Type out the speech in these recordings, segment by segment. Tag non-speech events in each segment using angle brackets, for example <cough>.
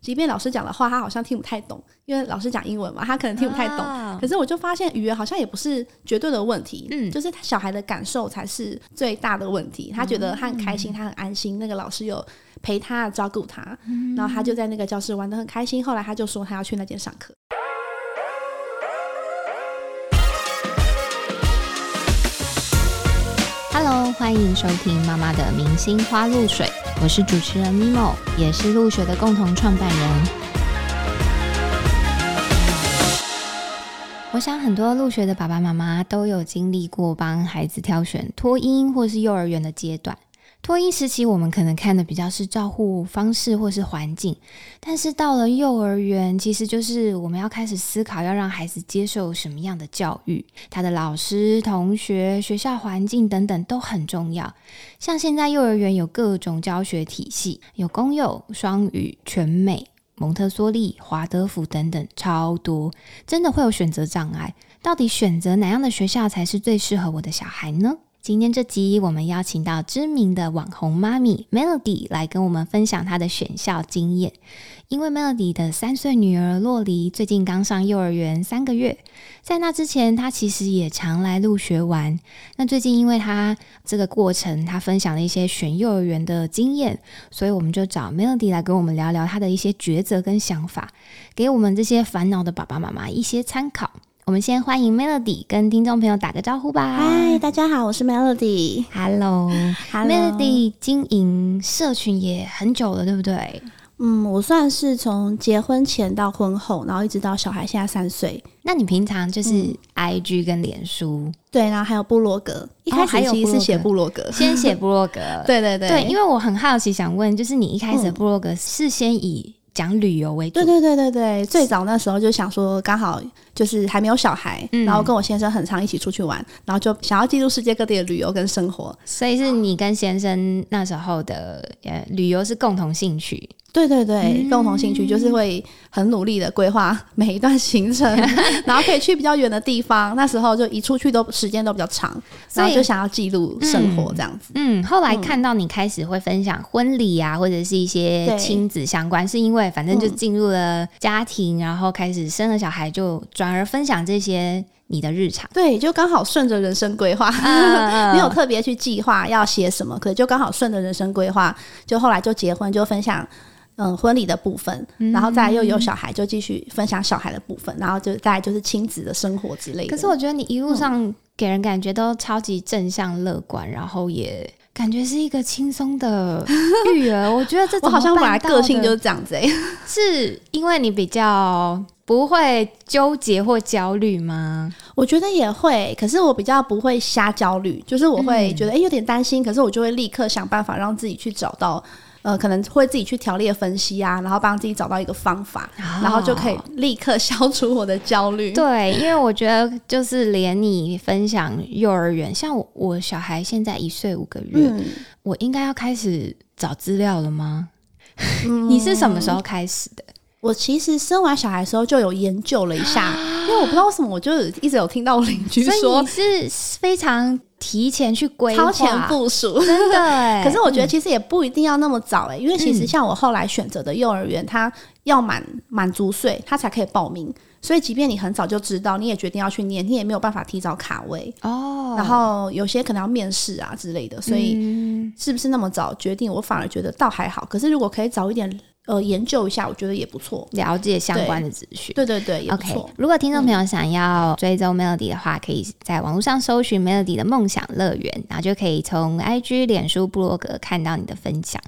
即便老师讲的话，他好像听不太懂，因为老师讲英文嘛，他可能听不太懂。啊可是我就发现语言好像也不是绝对的问题，嗯就是小孩的感受才是最大的问题。他觉得他很开嗯心，他很安心，那个老师有陪他照顾他，然后他就在那个教室玩的很开心。后来他就说他要去那间上课。欢迎收听妈妈的明星花露水，我是主持人 Mimo，也是露水的共同创办人。我想很多入学的爸爸妈妈都有经历过帮孩子挑选托婴或是幼儿园的阶段。托婴时期，我们可能看的比较是照护方式或是环境，但是到了幼儿园，其实就是我们要开始思考要让孩子接受什么样的教育，他的老师、同学、学校环境等等都很重要。像现在幼儿园有各种教学体系，有公幼、双语、全美。蒙特梭利、华德福等等，超多，真的会有选择障碍。到底选择哪样的学校才是最适合我的小孩呢？今天这集我们邀请到知名的网红妈咪 Melody 来跟我们分享她的选校经验。因为 Melody 的三岁女儿洛黎最近刚上幼儿园三个月，在那之前，她其实也常来入学玩。那最近因为她这个过程，她分享了一些选幼儿园的经验，所以我们就找 Melody 来跟我们聊聊她的一些抉择跟想法，给我们这些烦恼的爸爸妈妈一些参考。我们先欢迎 Melody 跟听众朋友打个招呼吧。嗨，大家好，我是 Melody。，Hello，Melody Hello 经营社群也很久了，对不对？嗯，我算是从结婚前到婚后，然后一直到小孩现在三岁。那你平常就是嗯 IG 跟脸书，对，然后还有部落格，一哦开始其实是写格部落格。先写部落格，<laughs> 对对对对，因为我很好奇，想问，就是你一开始部落格是先以讲旅游为主，对对对对对，最早那时候就想说，刚好就是还没有小孩，嗯。然后跟我先生很常一起出去玩，然后就想要记录世界各地的旅游跟生活。所以是你跟先生那时候的呃旅游是共同兴趣，对对对，嗯共同兴趣就是会很努力的规划每一段行程，<laughs> 然后可以去比较远的地方。那时候就一出去都时间都比较长，然后就想要记录生活这样子。嗯，后来看到你开始会分享婚礼啊，或者是一些亲子相关，是因为反正就嗯进入了家庭，然后开始生了小孩，就转而分享这些你的日常。对，就刚好顺着人生规划，嗯没有特别去计划要写什么，可就刚好顺着人生规划，就后来就结婚，就分享嗯婚礼的部分，然后再来又有小孩，就继续分享小孩的部分，然后就再来就是亲子的生活之类的。可是我觉得你一路上给人感觉都超级正向乐观，然后也感觉是一个轻松的育儿。我觉得这 <laughs> 我好像本来个性就是是这样子哎、<laughs> 是因为你比较不会纠结或焦虑吗？我觉得也会，可是我比较不会瞎焦虑，就是我会嗯觉得哎、诶有点担心，可是我就会立刻想办法让自己去找到。呃，可能会自己去条列分析啊，然后帮自己找到一个方法，然后就可以立刻消除我的焦虑。对，因为我觉得就是连你分享幼儿园，像我我小孩现在一岁五个月，嗯，我应该要开始找资料了吗？嗯你是什么时候开始的？我其实生完小孩的时候就有研究了一下，<gasps> 因为我不知道为什么，我就一直有听到我邻居说你是非常提前去规划，超前部署。真的 <laughs> 哎。可是我觉得其实也不一定要那么早哎、因为其实嗯像我后来选择的幼儿园，它要满满足岁，它才可以报名。所以即便你很早就知道，你也决定要去念，你也没有办法提早卡位。哦，然后有些可能要面试啊之类的，所以嗯是不是那么早决定，我反而觉得倒还好。可是如果可以早一点呃研究一下，我觉得也不错。了解相关的资讯。对对对，也不 OK，错。如果听众朋友想要追踪 Melody 的话，可以在网络上搜寻 Melody 的梦想乐园，然后就可以从 IG、脸书、部落格看到你的分享。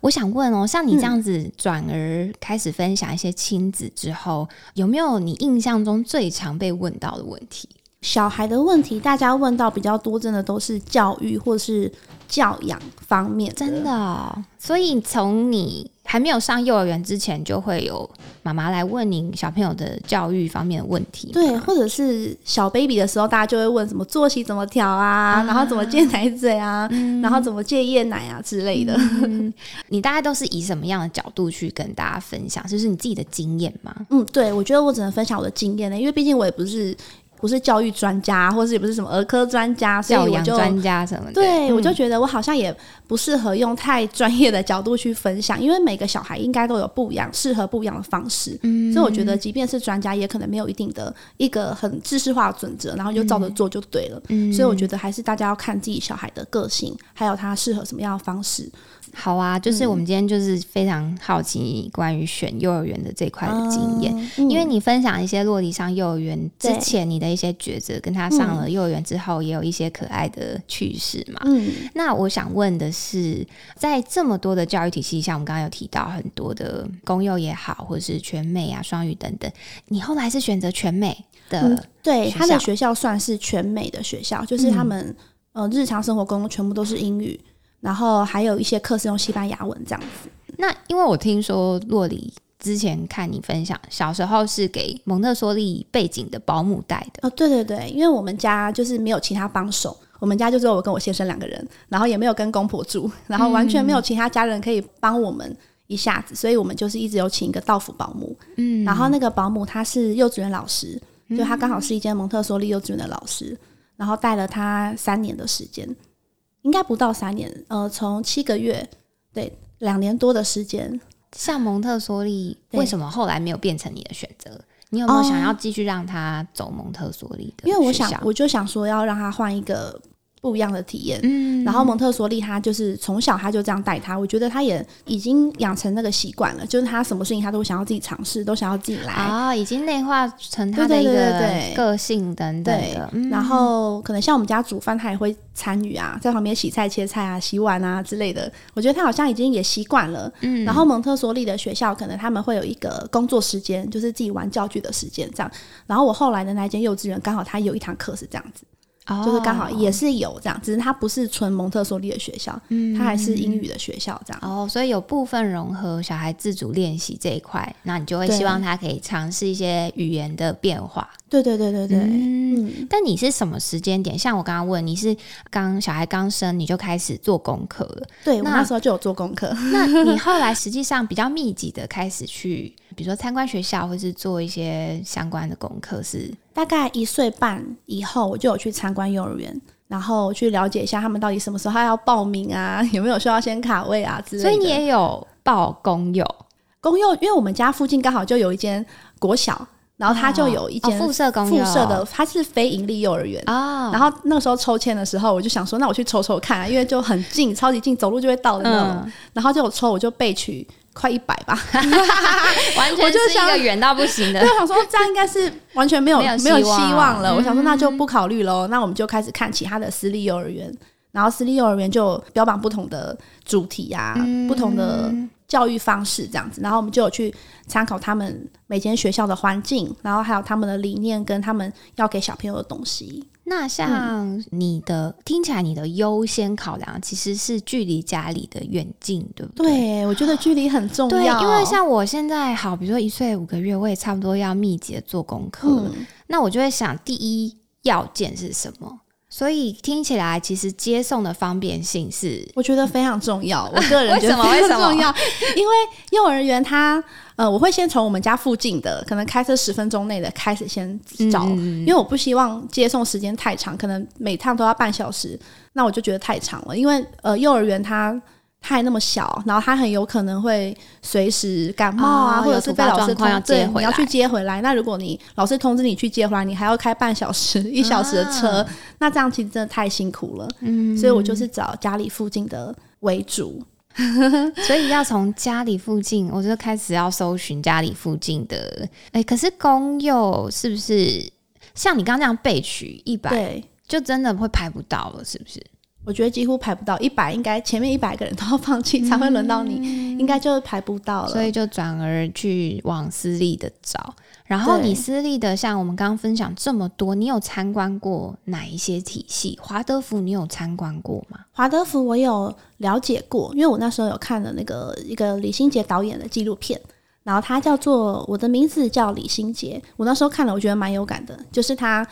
我想问哦，像你这样子转而开始分享一些亲子之后，有没有你印象中最常被问到的问题？小孩的问题，大家问到比较多，真的都是教育或是教养方面真的哦、所以从你还没有上幼儿园之前，就会有妈妈来问您小朋友的教育方面的问题。对，或者是小 baby 的时候，大家就会问什么作息怎么调啊，然后怎么戒奶嘴啊，然后怎么戒夜奶啊之类的。嗯，你大概都是以什么样的角度去跟大家分享？就是你自己的经验吗？嗯，对，我觉得我只能分享我的经验呢，因为毕竟我也不是不是教育专家，或是也不是什么儿科专家，所以教养我就专家什么的，对，嗯我就觉得我好像也不适合用太专业的角度去分享，因为每个小孩应该都有不一样、适合不一样的方式。嗯所以我觉得，即便是专家，也可能没有一定的一个很知识化的准则，然后就照着做就对了。嗯所以我觉得还是大家要看自己小孩的个性，还有他适合什么样的方式。好啊，就是嗯我们今天就是非常好奇你关于选幼儿园的这块的经验，嗯。因为你分享一些洛迪上幼儿园之前你的一些抉择，跟他上了幼儿园之后也有一些可爱的趣事嘛。嗯，那我想问的是，在这么多的教育体系下，我们刚刚有提到很多的公幼也好，或者是全美啊、双语等等，你后来是选择全美的，嗯对，他的学校算是全美的学校，就是他们、呃日常生活中全部都是英语，然后还有一些课是用西班牙文这样子。那因为我听说洛里之前看你分享，小时候是给蒙特梭利背景的保姆带的。哦，对对对，因为我们家就是没有其他帮手，我们家就只有我跟我先生两个人，然后也没有跟公婆住，<laughs> 然后完全没有其他家人可以帮我们一下子，所以我们就是一直有请一个道府保姆。嗯然后那个保姆她是幼稚园老师，就她刚好是一间蒙特梭利幼稚园的老师，然后带了她三年的时间，应该不到三年，呃，从七个月，对，两年多的时间。像蒙特梭利，为什么后来没有变成你的选择？你有没有想要继续让他走蒙特梭利的？因为我想，我就想说要让他换一个不一样的体验。嗯然后蒙特梭利他就是从小他就这样带他，我觉得他也已经养成那个习惯了，就是他什么事情他都想要自己尝试，都想要自己来。啊、已经内化成他的一个对个性等等对的。嗯然后可能像我们家煮饭，他也会参与啊，在旁边洗菜、切菜啊、洗碗啊之类的。我觉得他好像已经也习惯了。嗯然后蒙特梭利的学校可能他们会有一个工作时间，就是自己玩教具的时间这样。然后我后来的那间幼稚园刚好他有一堂课是这样子，就是刚好也是有这样，只是它不是纯蒙特梭利的学校，嗯它还是英语的学校这样。哦，所以有部分融合小孩自主练习这一块，那你就会希望他可以尝试一些语言的变化。对对对对对，嗯嗯，但你是什么时间点？像我刚刚问，你是刚小孩刚生你就开始做功课了？对我那那时候就有做功课。那 <laughs> 你后来实际上比较密集的开始去，比如说参观学校，或是做一些相关的功课是？大概一岁半以后，我就有去参观幼儿园，然后去了解一下他们到底什么时候要报名啊，<laughs> 有没有需要先卡位啊之类的。所以你也有报公幼，公幼，因为我们家附近刚好就有一间国小，然后它就有一间哦附设公幼附设的，它是非盈利幼儿园。啊，然后那个时候抽签的时候，我就想说，那我去抽抽看、啊，因为就很近，超级近，走路就会到的那种。嗯，然后就有抽，我就被取快一百吧。<laughs> 完全我就是想一个远到不行的对，我想说这样应该是完全没有没有希希望望了。嗯我想说那就不考虑喽，那我们就开始看其他的私立幼儿园，然后私立幼儿园就标榜不同的主题啊，不同的教育方式这样子，然后我们就有去参考他们每间学校的环境，然后还有他们的理念跟他们要给小朋友的东西。那像你的、听起来，你的优先考量其实是距离家里的远近，对不对？对，我觉得距离很重对，要，因为像我现在好，比如说一岁五个月，我也差不多要密集的做功课了。嗯，那我就会想，第一要件是什么？所以听起来，其实接送的方便性是我觉得非常重要，<laughs> 我个人觉得非常重要，因为幼儿园它呃，我会先从我们家附近的，可能开车十分钟内的开始先找，嗯。因为我不希望接送时间太长，可能每趟都要半小时，那我就觉得太长了。因为呃，幼儿园它它还那么小，然后他很有可能会随时感冒啊，哦或者是被老师通对接回要去接回来。那如果你老师通知你去接回来，你还要开半小时、一小时的车，那这样其实真的太辛苦了。嗯所以我就是找家里附近的为主。<laughs> 所以要从家里附近，我就开始要搜寻家里附近的。哎、可是公幼是不是像你刚刚那样备取一百，对，就真的会排不到了？是不是？我觉得几乎排不到一百，应该前面一百个人都要放弃才会轮到你，应该就排不到了。所以就转而去往私立的找。然后你私立的，像我们刚刚分享这么多，你有参观过哪一些体系？华德福你有参观过吗？华德福我有了解过，因为我那时候有看了那个一个李心洁导演的纪录片，然后他叫做《我的名字叫李心洁》，我那时候看了，我觉得蛮有感的，就是他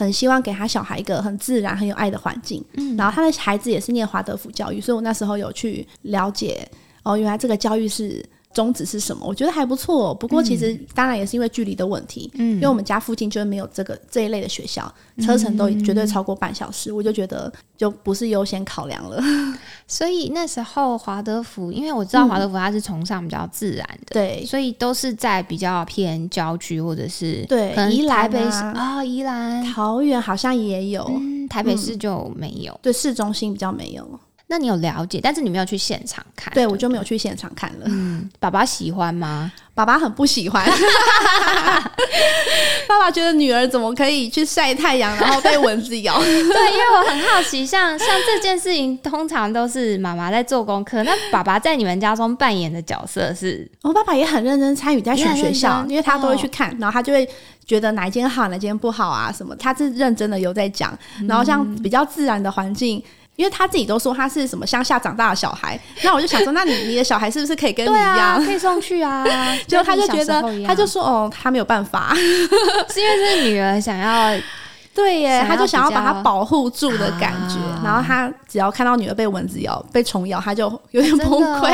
很希望给他小孩一个很自然、很有爱的环境，嗯，然后他的孩子也是念华德福教育，所以我那时候有去了解，哦，原来这个教育是宗旨是什么？我觉得还不错。不过其实当然也是因为距离的问题，嗯，因为我们家附近就是没有这个这一类的学校，车程都绝对超过半小时，我就觉得就不是优先考量了。<laughs> 所以那时候华德福，因为我知道华德福它是崇尚比较自然的，对，所以都是在比较偏郊区或者是对宜兰啊，宜兰、桃园好像也有，台北市就没有，对，市中心比较没有。那你有了解，但是你没有去现场看，对我就没有去现场看了。嗯，爸爸喜欢吗？爸爸很不喜欢。<laughs> 爸爸觉得女儿怎么可以去晒太阳，然后被蚊子咬？<laughs> 对，因为我很好奇，像像这件事情，通常都是妈妈在做功课。那爸爸在你们家中扮演的角色是？我爸爸也很认真参与在选学校，因为他都会去看，然后他就会觉得哪一间好，哪间不好啊什么，他是认真的有在讲。然后像比较自然的环境。因为他自己都说他是什么乡下长大的小孩，那我就想说，那你你的小孩是不是可以跟你一样，可以送去啊？<laughs> 结果他就觉得，他就说哦，他没有办法，<laughs> 是因为是女儿想要，<laughs> 对耶，他就想要把她保护住的感觉。然后他只要看到女儿被蚊子咬、被虫咬，他就有点崩溃。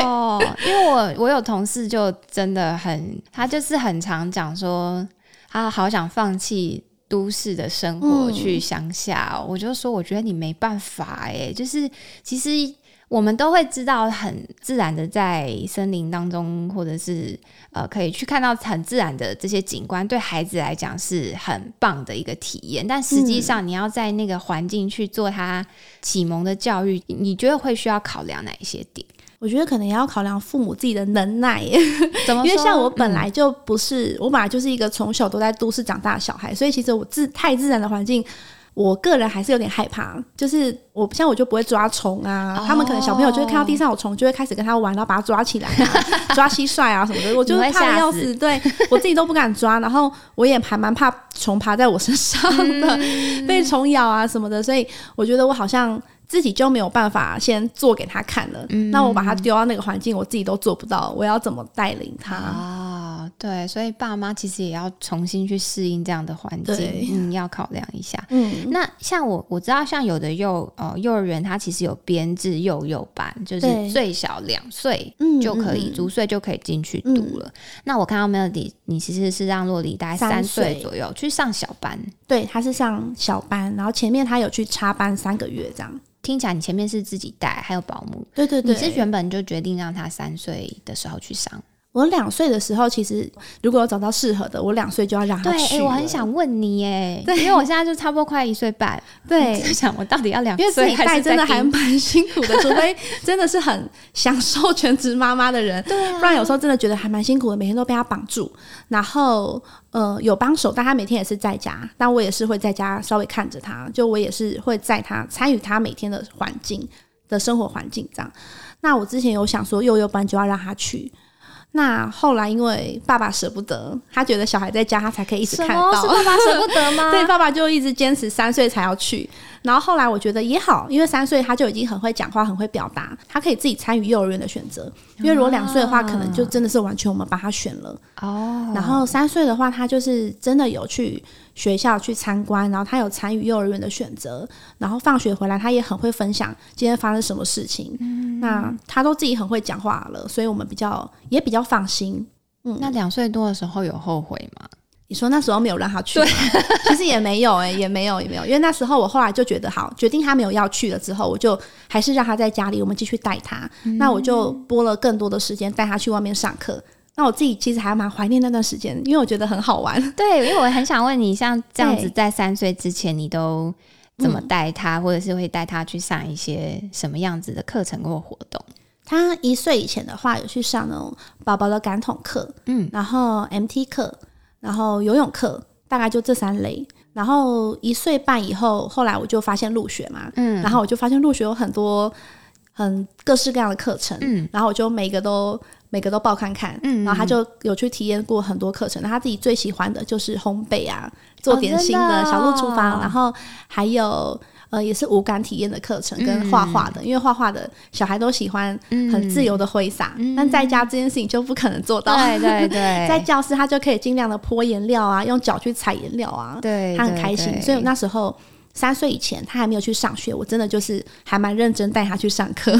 因为我我有同事就真的很，他就是很常讲说，他好想放弃。都市的生活去乡下，我就说，我觉得你没办法哎，就是其实我们都会知道，很自然的在森林当中，或者是呃，可以去看到很自然的这些景观，对孩子来讲是很棒的一个体验。但实际上，你要在那个环境去做他启蒙的教育，你觉得会需要考量哪一些点？我觉得可能也要考量父母自己的能耐，<laughs> 因为像我本来就不是，我本来就是一个从小都在都市长大的小孩，所以其实我自太自然的环境，我个人还是有点害怕。就是我像我就不会抓虫啊，他们可能小朋友就会看到地上有虫，就会开始跟他玩，然后把它抓起来，抓蟋蟀啊什么的，我就 <laughs> 怕的要死。对我自己都不敢抓，然后我也还蛮怕虫爬在我身上的，<laughs> 被虫咬啊什么的，所以我觉得我好像。自己就没有办法先做给他看了，那我把他丢到那个环境，我自己都做不到，我要怎么带领他？啊？对，所以爸妈其实也要重新去适应这样的环境，嗯，要考量一下。嗯，那像我我知道，像有的幼呃幼儿园，它其实有编制幼幼班，就是最小两岁就可以，足岁就可以进去读了。那我看到 Melody，你其实是让洛里大概三岁左右去上小班，对，他是上小班，然后前面他有去插班三个月这样。听起来你前面是自己带，还有保姆。对对对，你是原本就决定让他三岁的时候去上。我两岁的时候，其实如果找到适合的，我两岁就要让他去。我很想问你，哎，对，因为我现在就差不多快一岁半，对，想我到底要两岁，因为自己带真的还蛮辛苦的，<laughs> 除非真的是很享受全职妈妈的人，对，不然有时候真的觉得还蛮辛苦的，每天都被他绑住，然后呃有帮手，但他每天也是在家，但我也是会在家稍微看着他，就我也是会在他参与他每天的环境的生活环境这样。那我之前有想说幼幼班就要让他去。那后来，因为爸爸舍不得，他觉得小孩在家，他才可以一直看到。是爸爸舍不得吗？<laughs> 对，爸爸就一直坚持三岁才要去。然后后来我觉得也好，因为三岁他就已经很会讲话，很会表达，他可以自己参与幼儿园的选择。因为如果两岁的话，可能就真的是完全我们帮他选了。哦。然后三岁的话，他就是真的有去学校去参观，然后他有参与幼儿园的选择。然后放学回来，他也很会分享今天发生什么事情。嗯。那他都自己很会讲话了，所以我们比较也比较放心。嗯。那两岁多的时候有后悔吗？你说那时候没有让他去，<laughs> 其实也没有哎，也没有也没有，因为那时候我后来就觉得好，决定他没有要去了之后，我就还是让他在家里，我们继续带他。那我就拨了更多的时间带他去外面上课。那我自己其实还蛮怀念那段时间，因为我觉得很好玩。对，因为我很想问你，像这样子在三岁之前，你都怎么带他，或者是会带他去上一些什么样子的课程或活动？他一岁以前的话，有去上那种宝宝的感统课，嗯，然后 MT 课。然后游泳课大概就这三类，然后一岁半以后，后来我就发现入学嘛，嗯，然后我就发现入学有很多很各式各样的课程，嗯，然后我就每个都每个都报看看，嗯，然后他就有去体验过很多课程，那他自己最喜欢的就是烘焙啊，做点心的小鹿厨房，然后还有。呃，也是无感体验的课程跟画画的，因为画画的小孩都喜欢很自由的挥洒，但在家这件事情就不可能做到。对对 <laughs> 对，在教室他就可以尽量的泼颜料啊，用脚去踩颜料啊，对他很开心。所以那时候三岁以前他还没有去上学，我真的就是还蛮认真带他去上课。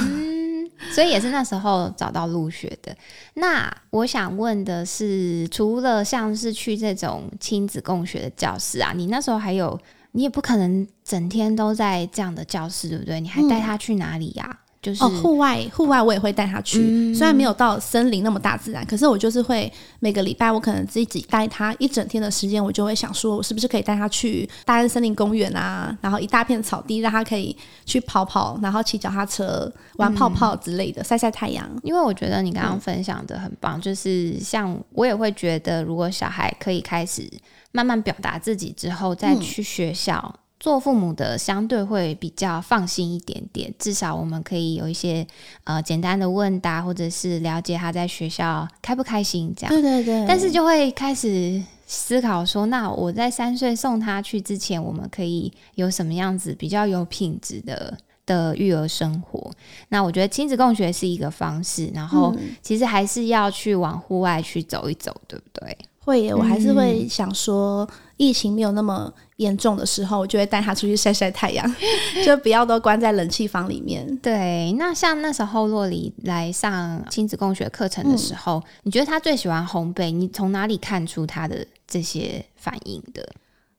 所以也是那时候找到入学的。那我想问的是，除了像是去这种亲子共学的教室啊，你那时候还有，你也不可能整天都在这样的教室，对不对？你还带他去哪里呀？就是哦，户外户外我也会带他去，虽然没有到森林那么大自然，可是我就是会每个礼拜我可能自己带他一整天的时间，我就会想说，我是不是可以带他去大安森林公园啊，然后一大片草地，让他可以去跑跑，然后骑脚踏车、玩泡泡之类的，晒晒太阳。因为我觉得你刚刚分享的很棒，就是像我也会觉得，如果小孩可以开始慢慢表达自己之后，再去学校。做父母的相对会比较放心一点点，至少我们可以有一些呃简单的问答，或者是了解他在学校开不开心这样。对对对。但是就会开始思考说，那我在三岁送他去之前，我们可以有什么样子比较有品质的的育儿生活？那我觉得亲子共学是一个方式，然后其实还是要去往户外去走一走，对不对？会，我还是会想说，疫情没有那么严重的时候，我就会带他出去晒晒太阳，<laughs> 就不要都关在冷气房里面。对，那像那时候洛里来上亲子共学课程的时候，你觉得他最喜欢烘焙？你从哪里看出他的这些反应的？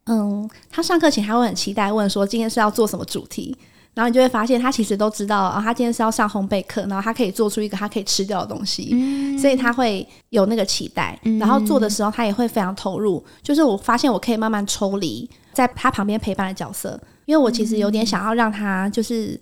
嗯，他上课前还会很期待问说，今天是要做什么主题？然后你就会发现，他其实都知道啊，他今天是要上烘焙课，然后他可以做出一个他可以吃掉的东西，所以他会有那个期待。然后做的时候，他也会非常投入。就是我发现，我可以慢慢抽离在他旁边陪伴的角色，因为我其实有点想要让他，就是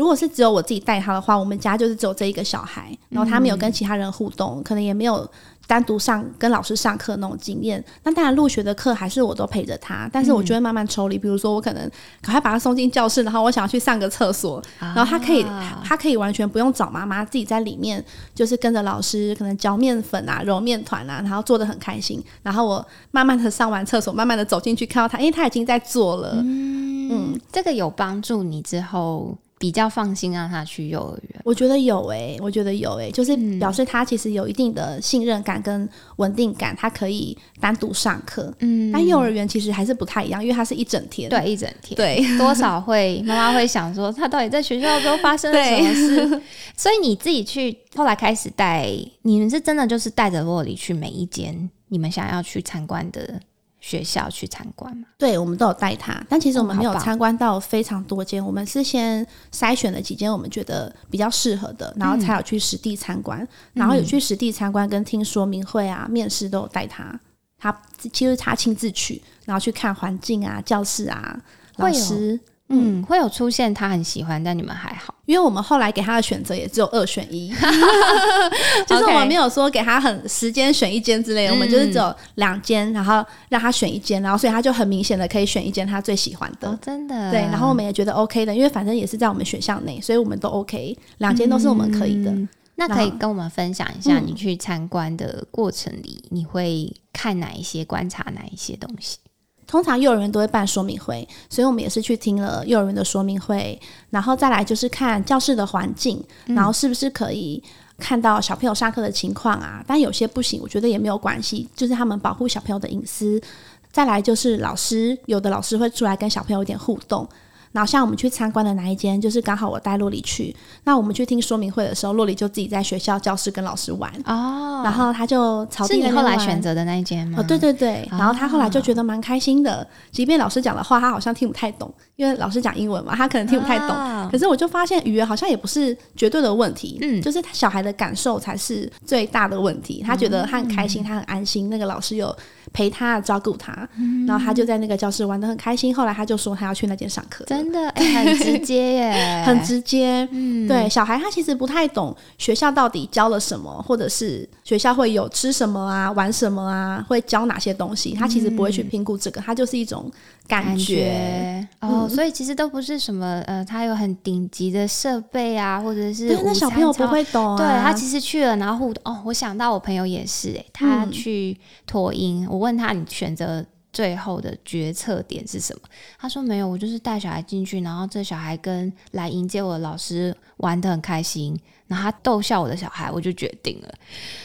如果是只有我自己带他的话，我们家就是只有这一个小孩，然后他没有跟其他人互动，可能也没有。单独上跟老师上课那种经验，那当然入学的课还是我都陪着他，但是我就会慢慢抽离。比如说，我可能赶快把他送进教室，然后我想要去上个厕所，然后他可以，他可以完全不用找妈妈，自己在里面就是跟着老师，可能嚼面粉啊、揉面团啊，然后做的很开心。然后我慢慢的上完厕所，慢慢的走进去看到他，因为他已经在做了。嗯，这个有帮助你之后。比较放心让他去幼儿园，我觉得有诶，我觉得有诶，就是表示他其实有一定的信任感跟稳定感，他可以单独上课。嗯，但幼儿园其实还是不太一样，因为他是一整天，对，一整天，对，<laughs> 多少会妈妈会想说，他到底在学校都发生了什么事？<laughs> 所以你自己去后来开始带，你们是真的就是带着洛里去每一间你们想要去参观的。学校去参观嘛？对，我们都有带他，但其实我们没有参观到非常多间。我们是先筛选了几间我们觉得比较适合的，然后才有去实地参观，然后有去实地参观跟听说明会啊、面试都有带他。他其实他亲自去，然后去看环境啊、教室啊、老师。嗯，会有出现他很喜欢，但你们还好，因为我们后来给他的选择也只有二选一，<laughs> 就是我们没有说给他很时间选一间之类的，我们就是只有两间，然后让他选一间，然后所以他就很明显的可以选一间他最喜欢的，真的。对，然后我们也觉得 OK 的，因为反正也是在我们选项内，所以我们都 OK，两间都是我们可以的。那可以跟我们分享一下，你去参观的过程里，你会看哪一些，观察哪一些东西？通常幼儿园都会办说明会，所以我们也是去听了幼儿园的说明会，然后再来就是看教室的环境，然后是不是可以看到小朋友上课的情况啊？但有些不行，我觉得也没有关系，就是他们保护小朋友的隐私。再来就是老师，有的老师会出来跟小朋友有点互动。然后像我们去参观的哪一间，就是刚好我带洛里去。那我们去听说明会的时候，洛里就自己在学校教室跟老师玩哦。然后他就草地后来选择的那一间吗？哦，对对对。然后他后来就觉得蛮开心的，即便老师讲的话他好像听不太懂，因为老师讲英文嘛，他可能听不太懂。可是我就发现语言好像也不是绝对的问题，嗯，就是小孩的感受才是最大的问题。他觉得他很开心，他很安心，那个老师有陪他照顾他，然后他就在那个教室玩的很开心。后来他就说他要去那间上课。真的很直接耶，<laughs> 很直接。嗯，对，小孩他其实不太懂学校到底教了什么，或者是学校会有吃什么啊、玩什么啊，会教哪些东西，他其实不会去评估这个，他就是一种感觉。哦，所以其实都不是什么呃，他有很顶级的设备啊，或者是那小朋友不会懂。对他其实去了，然后互动。哦，我想到我朋友也是，哎，他去托婴，我问他你选择。最后的决策点是什么？他说没有，我就是带小孩进去，然后这小孩跟来迎接我的老师玩的很开心，然后他逗笑我的小孩，我就决定了。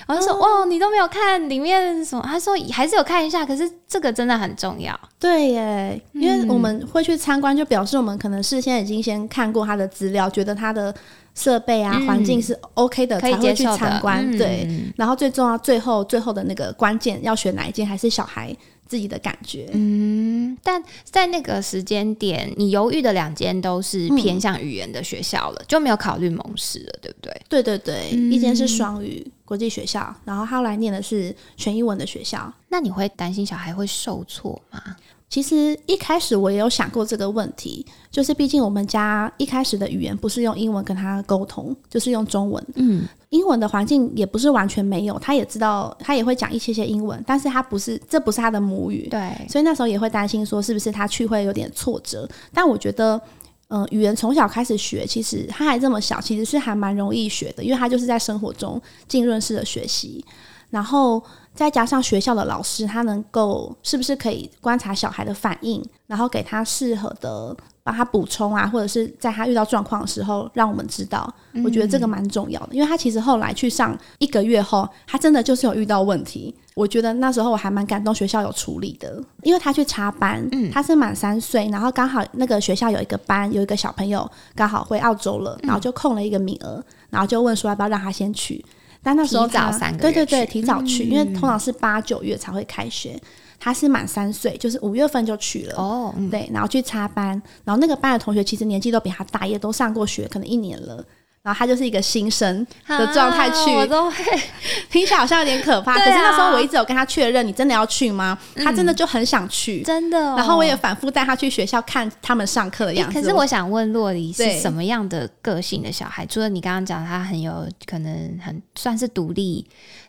然后说哦，你都没有看里面什么？他说还是有看一下，可是这个真的很重要。对耶，因为我们会去参观，就表示我们可能事先已经先看过他的资料，觉得他的设备啊、嗯环境是 OK 的，可以才会去参观。嗯对，然后最重要，最后最后的那个关键要选哪一间，还是小孩自己的感觉。嗯，但在那个时间点，你犹豫的两间都是嗯偏向语言的学校了，就没有考虑蒙氏了，对不对？对对对，嗯一间是双语国际学校，然后他后来念的是全英文的学校。那你会担心小孩会受挫吗？其实一开始我也有想过这个问题，就是毕竟我们家一开始的语言不是用英文跟他沟通，就是用中文。嗯，英文的环境也不是完全没有，他也知道，他也会讲一些些英文，但是他不是，这不是他的母语。对，所以那时候也会担心说，是不是他去会有点挫折？但我觉得，嗯、语言从小开始学，其实他还这么小，其实是还蛮容易学的，因为他就是在生活中浸润式的学习，然后再加上学校的老师，他能够是不是可以观察小孩的反应，然后给他适合的。帮他补充啊，或者是在他遇到状况的时候，让我们知道。我觉得这个蛮重要的，因为他其实后来去上一个月后，他真的就是有遇到问题。我觉得那时候我还蛮感动，学校有处理的，因为他去插班，他是满三岁，然后刚好那个学校有一个班有一个小朋友刚好回澳洲了，然后就空了一个名额，然后就问说要不要让他先去。但那时候提早三个月对对对，去提早去，因为通常是八九月才会开学，他是满三岁，就是五月份就去了。哦，嗯对，然后去插班，然后那个班的同学其实年纪都比他大，也都上过学，可能一年了。然后他就是一个新生的状态去，啊我都会 <laughs> 听起来好像有点可怕。啊可是那时候我一直有跟他确认，你真的要去吗？他真的就很想去。真的哦、然后我也反复带他去学校看他们上课的样子。可是我想问洛黎是什么样的个性的小孩？除了你刚刚讲他很有可能很算是独立，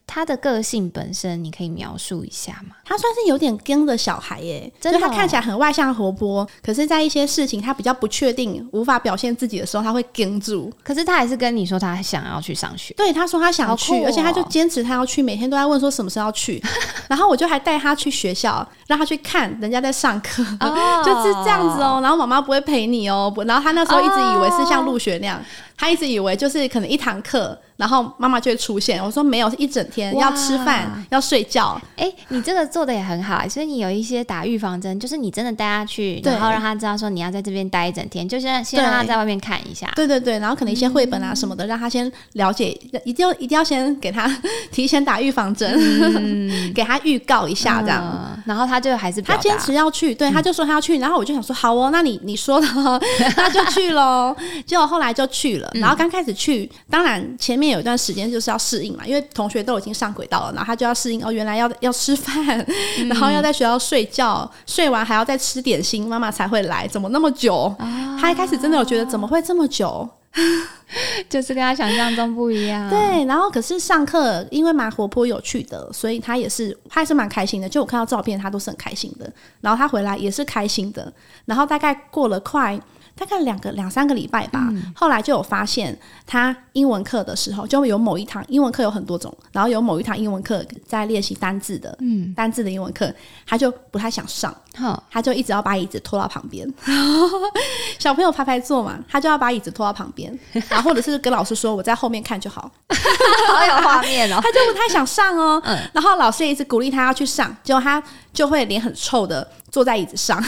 他的个性本身你可以描述一下吗？他算是有点跟的小孩耶，真的哦就他看起来很外向活泼，可是在一些事情他比较不确定、无法表现自己的时候，他会跟住。可是他还是跟你说他想要去上学，对，他说他想去，哦而且他就坚持他要去，每天都在问说什么时候要去。<laughs> 然后我就还带他去学校，让他去看人家在上课，哦 <laughs> 就是这样子哦。然后妈妈不会陪你哦，不然后他那时候一直以为是像入学那样，他一直以为就是可能一堂课，然后妈妈就会出现。我说没有，是一整天要吃饭，要睡觉。哎、你这个做的也很好，所以你有一些打预防针，就是你真的带他去，对然后让他知道说你要在这边待一整天，就是先让他在外面看一下。对对对，然后可能一些绘本啊什么的，让他先了解，一定要一定要先给他提前打预防针，<laughs> 给他预告一下这样。嗯然后他就还是他坚持要去，对，他就说他要去，然后我就想说好哦，那你你说的哦，那就去喽。<laughs> 结果后来就去了，然后刚开始去，当然前面有一段时间就是要适应嘛，因为同学都已经上轨道了，然后他就要适应哦，原来要要吃饭，然后要在学校睡觉，睡完还要再吃点心，妈妈才会来，怎么那么久？他一开始真的有觉得怎么会这么久？<laughs> 就是跟他想象中不一样。<laughs> 对，然后可是上课因为蛮活泼有趣的，所以他也是他也是蛮开心的。就我看到照片，他都是很开心的。然后他回来也是开心的。然后大概过了快大概两个两三个礼拜吧，后来就有发现他英文课的时候，就有某一堂英文课有很多种，然后有某一堂英文课在练习单字的，嗯，单字的英文课，他就不太想上。好，他就一直要把椅子拖到旁边，<laughs> 小朋友排排坐嘛，他就要把椅子拖到旁边，<laughs> 然后或者是跟老师说我在后面看就好，<laughs> 好有画面哦。他就不太想上哦。然后老师也一直鼓励他要去上，结果他就会脸很臭的坐在椅子上。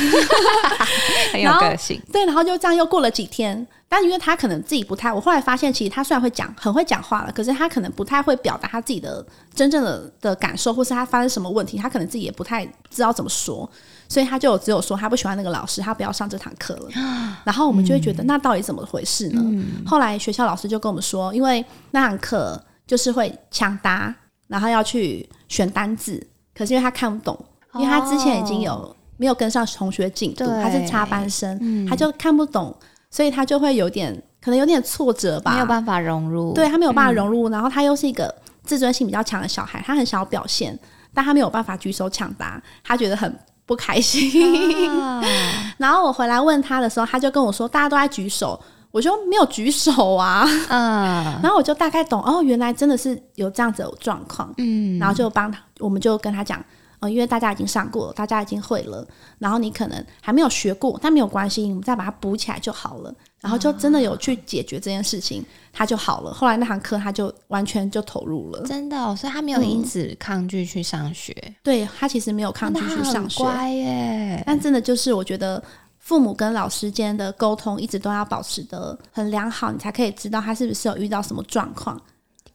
很有个性。对，然后就这样又过了几天，但因为他可能自己不太，我后来发现其实他虽然会讲，很会讲话了，可是他可能不太会表达他自己的真正的的感受，或是他发生什么问题，他可能自己也不太知道怎么说，所以他就只有说他不喜欢那个老师，他不要上这堂课了。<gasps> 然后我们就会觉得，那到底怎么回事呢？后来学校老师就跟我们说，因为那堂课就是会抢答，然后要去选单字，可是因为他看不懂，因为他之前已经有。没有跟上同学进度，他是插班生，他就看不懂，所以他就会有点可能有点挫折吧，没有办法融入，对他没有办法融入，然后他又是一个自尊心比较强的小孩，他很想要表现，但他没有办法举手抢答，他觉得很不开心。啊。<laughs> 然后我回来问他的时候，他就跟我说，大家都在举手。我就没有举手啊，嗯。然后我就大概懂哦，原来真的是有这样子的状况，嗯，然后就帮他，我们就跟他讲，呃，因为大家已经上过了，大家已经会了，然后你可能还没有学过，但没有关系，我们再把它补起来就好了。然后就真的有去解决这件事情，他就好了。后来那堂课他就完全就投入了，真的、哦，所以他没有因此抗拒去上学，对他其实没有抗拒去上学，乖耶。但真的就是我觉得父母跟老师间的沟通一直都要保持的很良好，你才可以知道他是不是有遇到什么状况。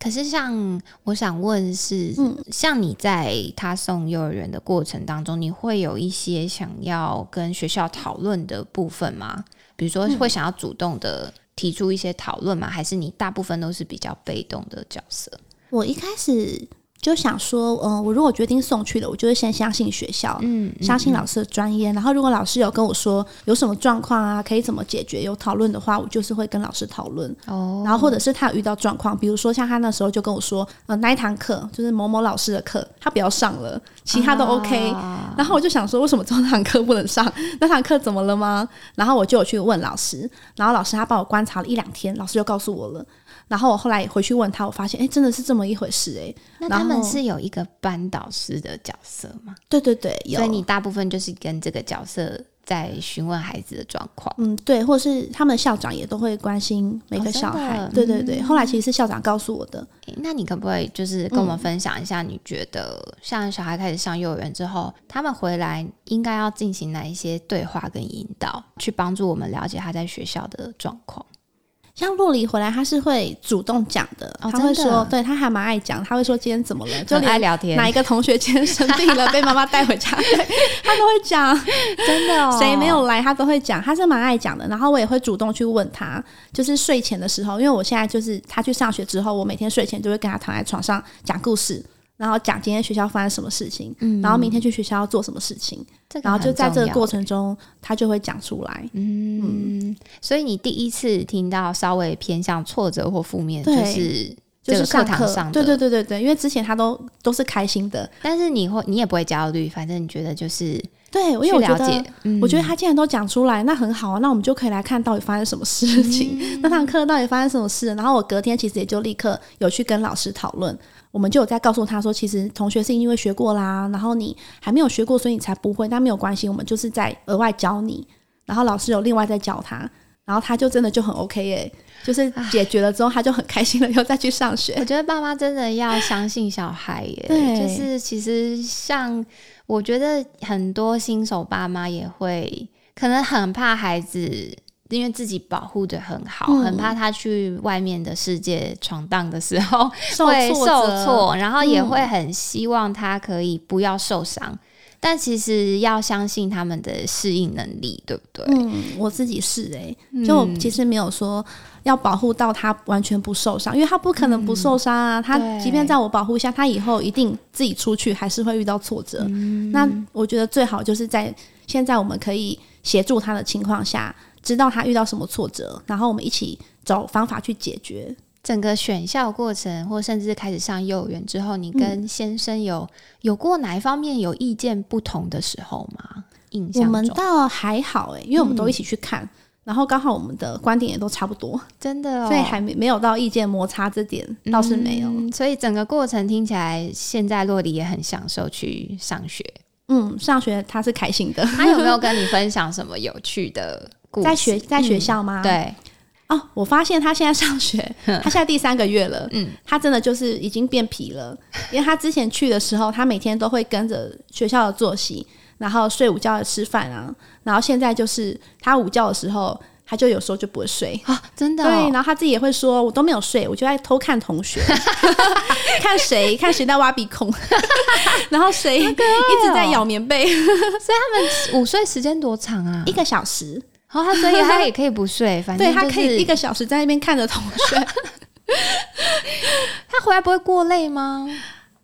可是，像我想问是，嗯，像你在他送幼儿园的过程当中，你会有一些想要跟学校讨论的部分吗？比如说，会想要主动的提出一些讨论吗？还是你大部分都是比较被动的角色？我一开始。就想说，嗯，我如果决定送去了，我就会先相信学校，嗯，相信老师的专业。然后，如果老师有跟我说有什么状况啊，可以怎么解决，有讨论的话，我就是会跟老师讨论。哦，然后或者是他有遇到状况，比如说像他那时候就跟我说，呃，那一堂课就是某某老师的课，他不要上了，其他都 OK。<laughs> 然后我就想说，为什么这堂课不能上？那堂课怎么了吗？然后我就有去问老师，然后老师他帮我观察了一两天，老师就告诉我了。然后我后来回去问他，我发现哎，真的是这么一回事哎。那他们是有一个班导师的角色吗？对对对，所以你大部分就是跟这个角色在询问孩子的状况。嗯，对，或是他们校长也都会关心每个小孩。对对对，后来其实是校长告诉我的。那你可不可以就是跟我们分享一下，你觉得像小孩开始上幼儿园之后，他们回来应该要进行哪一些对话跟引导，去帮助我们了解他在学校的状况？像洛梨回来，他是会主动讲的。他会说，对他还蛮爱讲。他会说今天怎么了，就爱聊天。哪一个同学今天生病了，<laughs> 被妈妈带回家，他都会讲。<laughs> 真的，谁没有来，他都会讲。他是蛮爱讲的。然后我也会主动去问他，就是睡前的时候，因为我现在就是他去上学之后，我每天睡前就会跟他躺在床上讲故事。然后讲今天学校发生什么事情，然后明天去学校要做什么事情，然后就在这个过程中，他就会讲出来。嗯，所以你第一次听到稍微偏向挫折或负面，就是就是课堂上，对对对对对，因为之前他都都是开心的，但是你会你也不会焦虑，反正你觉得就是对，因为我觉得，我觉得他既然都讲出来，那很好啊，那我们就可以来看到底发生什么事情，那堂课到底发生什么事，然后我隔天其实也就立刻有去跟老师讨论。我们就有在告诉他说，其实同学是因为学过啦，然后你还没有学过，所以你才不会。但没有关系，我们就是在额外教你，然后老师有另外在教他，然后他就真的就很 OK 耶，<laughs> 就是解决了之后，他就很开心了，又再去上学。我觉得爸妈真的要相信小孩耶，就是其实像我觉得很多新手爸妈也会可能很怕孩子。因为自己保护的很好，很怕他去外面的世界闯荡的时候会受挫，然后也会很希望他可以不要受伤。但其实要相信他们的适应能力，对不对？嗯，我自己是哎，就其实没有说要保护到他完全不受伤，因为他不可能不受伤啊。他即便在我保护下，他以后一定自己出去还是会遇到挫折。那我觉得最好就是在现在我们可以协助他的情况下。知道他遇到什么挫折，然后我们一起找方法去解决。整个选校过程，或甚至开始上幼儿园之后，你跟先生有有过哪一方面有意见不同的时候吗？印象我们倒还好诶，因为我们都一起去看，然后刚好我们的观点也都差不多，真的，所以还没没有到意见摩擦这点倒是没有。所以整个过程听起来，现在洛迪也很享受去上学。嗯，上学他是开心的。他有没有跟你分享什么有趣的？在学在学校吗？对哦，我发现他现在上学，<laughs> 他现在第三个月了。嗯，他真的就是已经变皮了，因为他之前去的时候，他每天都会跟着学校的作息，然后睡午觉、吃饭啊。然后现在就是他午觉的时候，他就有时候就不会睡啊，真的。对，然后他自己也会说，我都没有睡，我就在偷看同学，<laughs> 看谁看谁在挖鼻孔，<laughs> 然后谁一直在咬棉被。所以他们午睡时间多长啊？一个小时。然后他所以他也可以不睡，反正他可以一个小时在那边看着同学。<laughs> 他回来不会过累吗？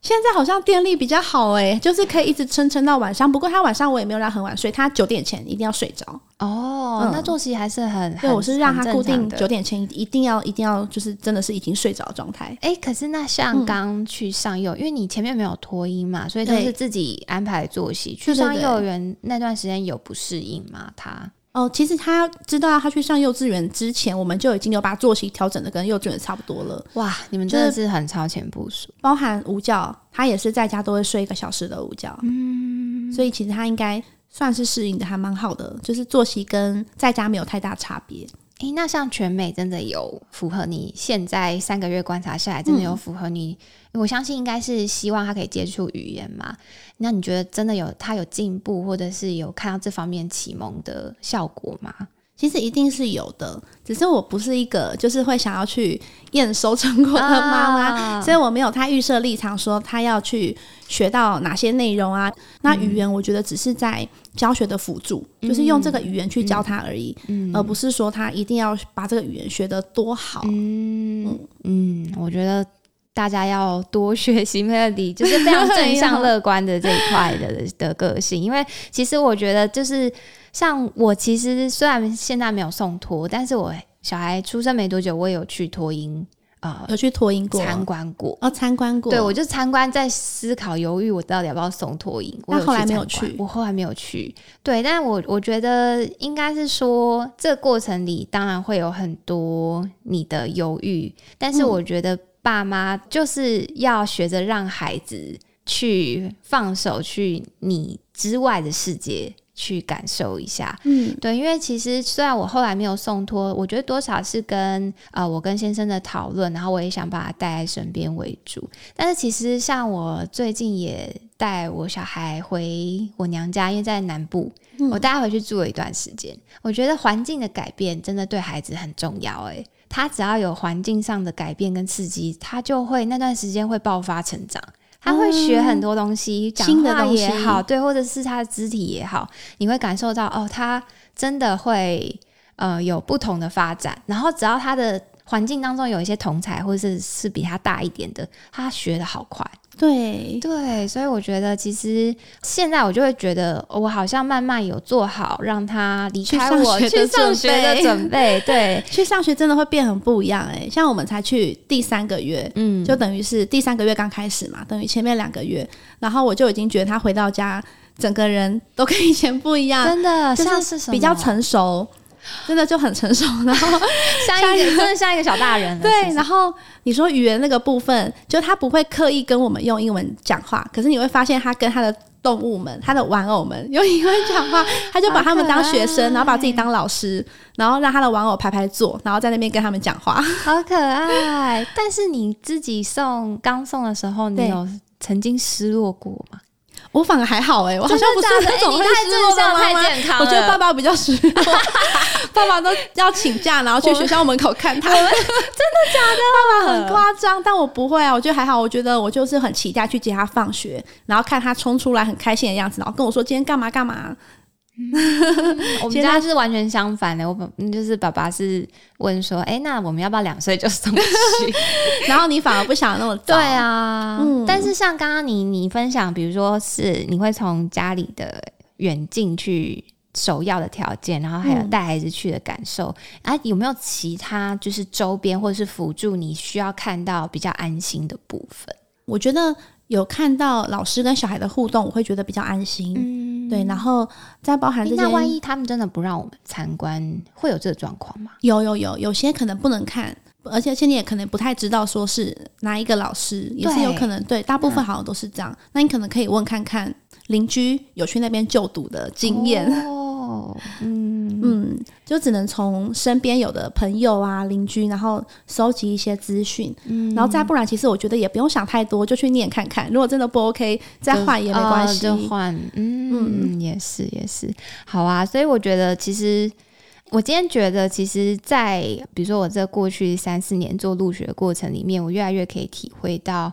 现在好像电力比较好哎，就是可以一直撑撑到晚上。不过他晚上我也没有让很晚睡，他九点前一定要睡着。哦，那作息还是很对，我是让他固定九点前一定要一定要就是真的是已经睡着状态。哎，可是那像刚去上幼，因为你前面没有脱衣嘛，所以都是自己安排作息。去上幼儿园那段时间有不适应吗？他？哦，其实他知道他去上幼稚园之前，我们就已经有把作息调整的跟幼稚园差不多了。哇，你们真的是很超前部署，包含午觉，他也是在家都会睡一个小时的午觉。嗯，所以其实他应该算是适应的还蛮好的，就是作息跟在家没有太大差别。诶，那像全美真的有符合你现在三个月观察下来，真的有符合你？我相信应该是希望他可以接触语言嘛。那你觉得真的有他有进步，或者是有看到这方面启蒙的效果吗？其实一定是有的，只是我不是一个就是会想要去验收成果的妈妈，所以我没有他预设立场说他要去学到哪些内容啊。那语言我觉得只是在教学的辅助，就是用这个语言去教他而已，而不是说他一定要把这个语言学得多好。嗯。嗯，我觉得大家要多学习 Melody，<laughs> 就是非常正向 <laughs> 乐观的这一块的的个性，因为其实我觉得就是。像我其实虽然现在没有送托，但是我小孩出生没多久，我也有去托婴，呃，有去托婴过，参观过，哦，参观过，对我就参观，在思考犹豫，我到底要不要送托婴。我后来没有去，我后来没有去。对，但我我觉得应该是说，这个过程里当然会有很多你的犹豫，但是我觉得爸妈就是要学着让孩子去放手，去你之外的世界。去感受一下，嗯，对，因为其实虽然我后来没有送托，我觉得多少是跟呃我跟先生的讨论，然后我也想把他带在身边为主。但是其实像我最近也带我小孩回我娘家，因为在南部，我带他回去住了一段时间。我觉得环境的改变真的对孩子很重要，诶，他只要有环境上的改变跟刺激，他就会那段时间会爆发成长。他会学很多东西，讲话也好，对，或者是他的肢体也好，你会感受到哦，他真的会呃有不同的发展。然后只要他的环境当中有一些同才，或者是是比他大一点的，他学的好快。对对，所以我觉得其实现在我就会觉得，我好像慢慢有做好让他离开我去上学的准备。<laughs> 对，去上学真的会变很不一样哎。像我们才去第三个月，嗯，就等于是第三个月刚开始嘛，等于前面两个月，然后我就已经觉得他回到家，整个人都跟以前不一样，真的，像是比较成熟。真的就很成熟，然后像一个真的像一个小大人。对，然后你说语言那个部分，就他不会刻意跟我们用英文讲话，可是你会发现他跟他的动物们、他的玩偶们用英文讲话，他就把他们当学生，然后把自己当老师，然后让他的玩偶排排坐，然后在那边跟他们讲话，好可爱。但是你自己送刚送的时候，你有曾经失落过吗？我反而还好哎，我好像不是那种会失落的妈妈。我觉得爸爸比较失落，爸爸都要请假，然后去学校门口看他。真的假的？爸爸很夸张，但我不会啊。我觉得还好。我觉得我就是很期待去接他放学，然后看他冲出来很开心的样子，然后跟我说今天干嘛干嘛。<laughs> 我们家是完全相反的，我爸就是爸爸是问说，哎，那我们要不要两岁就送去？<laughs> 然后你反而不想那么早。对啊，嗯但是像刚刚你你分享，比如说是你会从家里的远近去首要的条件，然后还有带孩子去的感受啊，有没有其他就是周边或者是辅助你需要看到比较安心的部分？我觉得。有看到老师跟小孩的互动，我会觉得比较安心。嗯，对，然后再包含这些，那万一他们真的不让我们参观，会有这个状况吗？有有有，有些可能不能看，而且而且你也可能不太知道说是哪一个老师，也是有可能。对，大部分好像都是这样。那你可能可以问看看邻居有去那边就读的经验。哦，嗯嗯，就只能从身边有的朋友啊、邻居，然后收集一些资讯，嗯，然后再不然，其实我觉得也不用想太多，就去念看看。如果真的不 OK，再换也没关系，就换。嗯嗯，也是也是，好啊。所以我觉得，其实我今天觉得，其实，在比如说我这过去三四年做入学的过程里面，我越来越可以体会到。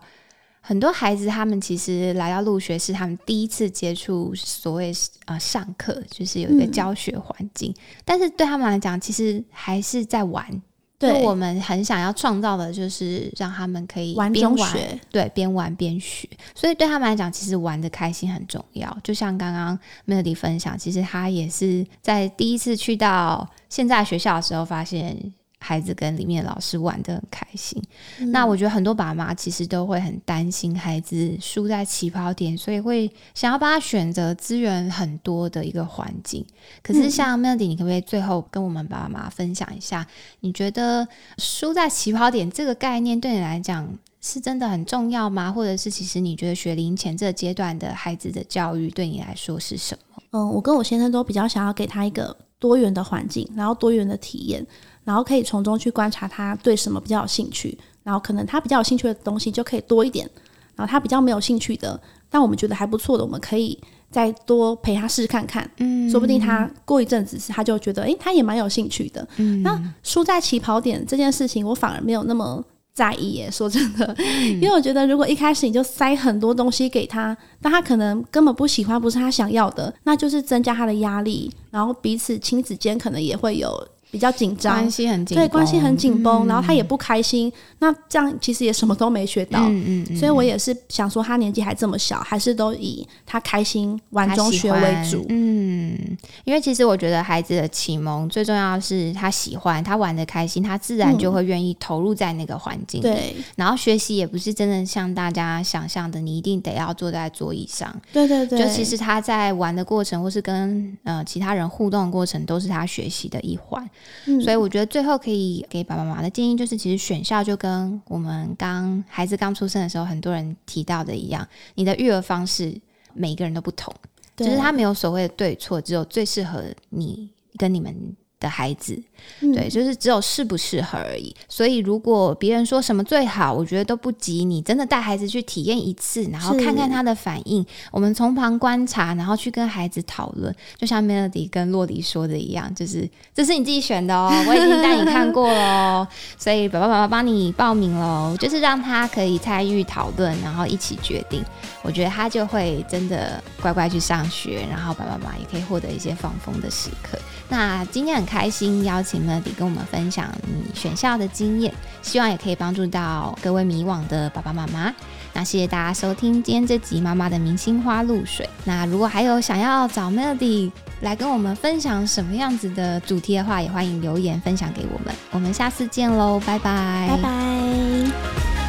很多孩子，他们其实来到入学是他们第一次接触所谓呃上课，就是有一个教学环境。但是对他们来讲，其实还是在玩。对，我们很想要创造的就是让他们可以玩中玩，对，边玩边学。所以对他们来讲，其实玩的开心很重要。就像刚刚 Melody 分享，其实他也是在第一次去到现在学校的时候发现。孩子跟里面老师玩的很开心，那我觉得很多爸妈其实都会很担心孩子输在起跑点，所以会想要帮他选择资源很多的一个环境。可是像 Melody，你可不可以最后跟我们爸爸妈妈分享一下，你觉得输在起跑点这个概念对你来讲是真的很重要吗？或者是其实你觉得学龄前这个阶段的孩子的教育对你来说是什么？嗯，我跟我先生都比较想要给他一个多元的环境，然后多元的体验，然后可以从中去观察他对什么比较有兴趣，然后可能他比较有兴趣的东西就可以多一点，然后他比较没有兴趣的，但我们觉得还不错的，我们可以再多陪他试试看看，嗯，说不定他过一阵子他就觉得，诶，他也蛮有兴趣的，嗯，那输在起跑点这件事情，我反而没有那么。在意耶，说真的，因为我觉得如果一开始你就塞很多东西给他，但他可能根本不喜欢，不是他想要的，那就是增加他的压力，然后彼此亲子间可能也会有。比较紧张，关系很紧，对，关系很紧绷，然后他也不开心，那这样其实也什么都没学到，嗯嗯，所以我也是想说，他年纪还这么小，还是都以他开心玩中学为主，嗯，因为其实我觉得孩子的启蒙最重要是他喜欢，他玩的开心，他自然就会愿意投入在那个环境里，然后学习也不是真的像大家想象的，你一定得要坐在桌椅上，对对对，就其实他在玩的过程，或是跟呃其他人互动的过程，都是他学习的一环。所以我觉得最后可以给爸爸妈妈的建议就是，其实选校就跟我们刚孩子刚出生的时候很多人提到的一样，你的育儿方式每一个人都不同，就是他没有所谓的对错，只有最适合你跟你们的孩子。对，就是只有适不适合而已。所以如果别人说什么最好，我觉得都不急。你真的带孩子去体验一次，然后看看他的反应。我们从旁观察，然后去跟孩子讨论。就像 Melody 跟洛迪说的一样，就是这是你自己选的哦，我已经带你看过了，所以爸爸妈妈帮你报名喽，就是让他可以参与讨论，然后一起决定。我觉得他就会真的乖乖去上学，然后爸爸妈妈也可以获得一些放风的时刻。那今天很开心邀请。Melody 跟我们分享你选校的经验，希望也可以帮助到各位迷惘的爸爸妈妈。那谢谢大家收听今天这集《妈妈的明星花露水》。那如果还有想要找 Melody 来跟我们分享什么样子的主题的话，也欢迎留言分享给我们。我们下次见喽，拜拜，拜拜。